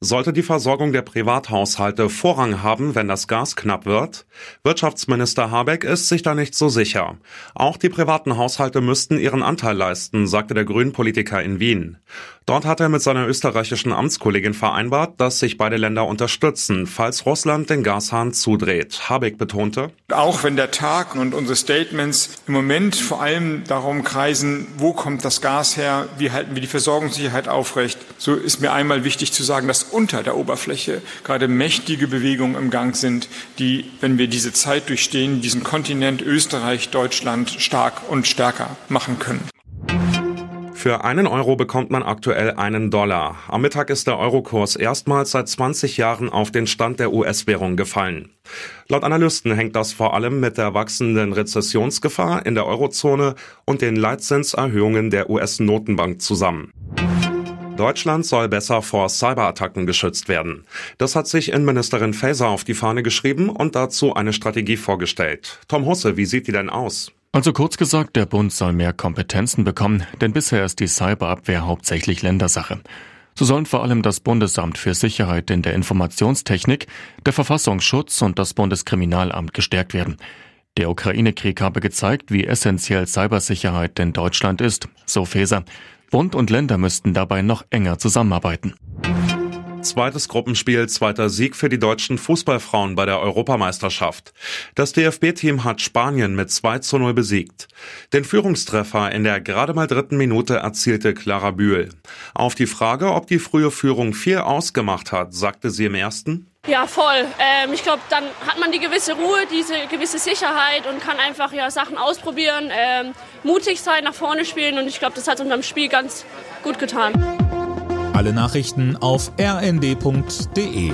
Sollte die Versorgung der Privathaushalte Vorrang haben, wenn das Gas knapp wird? Wirtschaftsminister Habeck ist sich da nicht so sicher. Auch die privaten Haushalte müssten ihren Anteil leisten, sagte der Grünen-Politiker in Wien. Dort hat er mit seiner österreichischen Amtskollegin vereinbart, dass sich beide Länder unterstützen, falls Russland den Gashahn zudreht. Habeck betonte, auch wenn der Tag und unsere Statements im Moment vor allem darum kreisen, wo kommt das Gas her, wie halten wir die Versorgungssicherheit aufrecht, so ist mir einmal wichtig zu sagen, dass unter der Oberfläche gerade mächtige Bewegungen im Gang sind, die, wenn wir diese Zeit durchstehen, diesen Kontinent Österreich, Deutschland stark und stärker machen können. Für einen Euro bekommt man aktuell einen Dollar. Am Mittag ist der Eurokurs erstmals seit 20 Jahren auf den Stand der US-Währung gefallen. Laut Analysten hängt das vor allem mit der wachsenden Rezessionsgefahr in der Eurozone und den Leitzinserhöhungen der US-Notenbank zusammen. Deutschland soll besser vor Cyberattacken geschützt werden. Das hat sich Innenministerin Faeser auf die Fahne geschrieben und dazu eine Strategie vorgestellt. Tom Husse, wie sieht die denn aus? Also kurz gesagt, der Bund soll mehr Kompetenzen bekommen, denn bisher ist die Cyberabwehr hauptsächlich Ländersache. So sollen vor allem das Bundesamt für Sicherheit in der Informationstechnik, der Verfassungsschutz und das Bundeskriminalamt gestärkt werden. Der Ukraine-Krieg habe gezeigt, wie essentiell Cybersicherheit in Deutschland ist, so Faeser. Bund und Länder müssten dabei noch enger zusammenarbeiten. Zweites Gruppenspiel, zweiter Sieg für die deutschen Fußballfrauen bei der Europameisterschaft. Das DFB-Team hat Spanien mit 2 zu 0 besiegt. Den Führungstreffer in der gerade mal dritten Minute erzielte Clara Bühl. Auf die Frage, ob die frühe Führung viel ausgemacht hat, sagte sie im ersten. Ja, voll. Ähm, ich glaube, dann hat man die gewisse Ruhe, diese gewisse Sicherheit und kann einfach ja, Sachen ausprobieren, ähm, mutig sein, nach vorne spielen und ich glaube, das hat unserem Spiel ganz gut getan. Alle Nachrichten auf rnd.de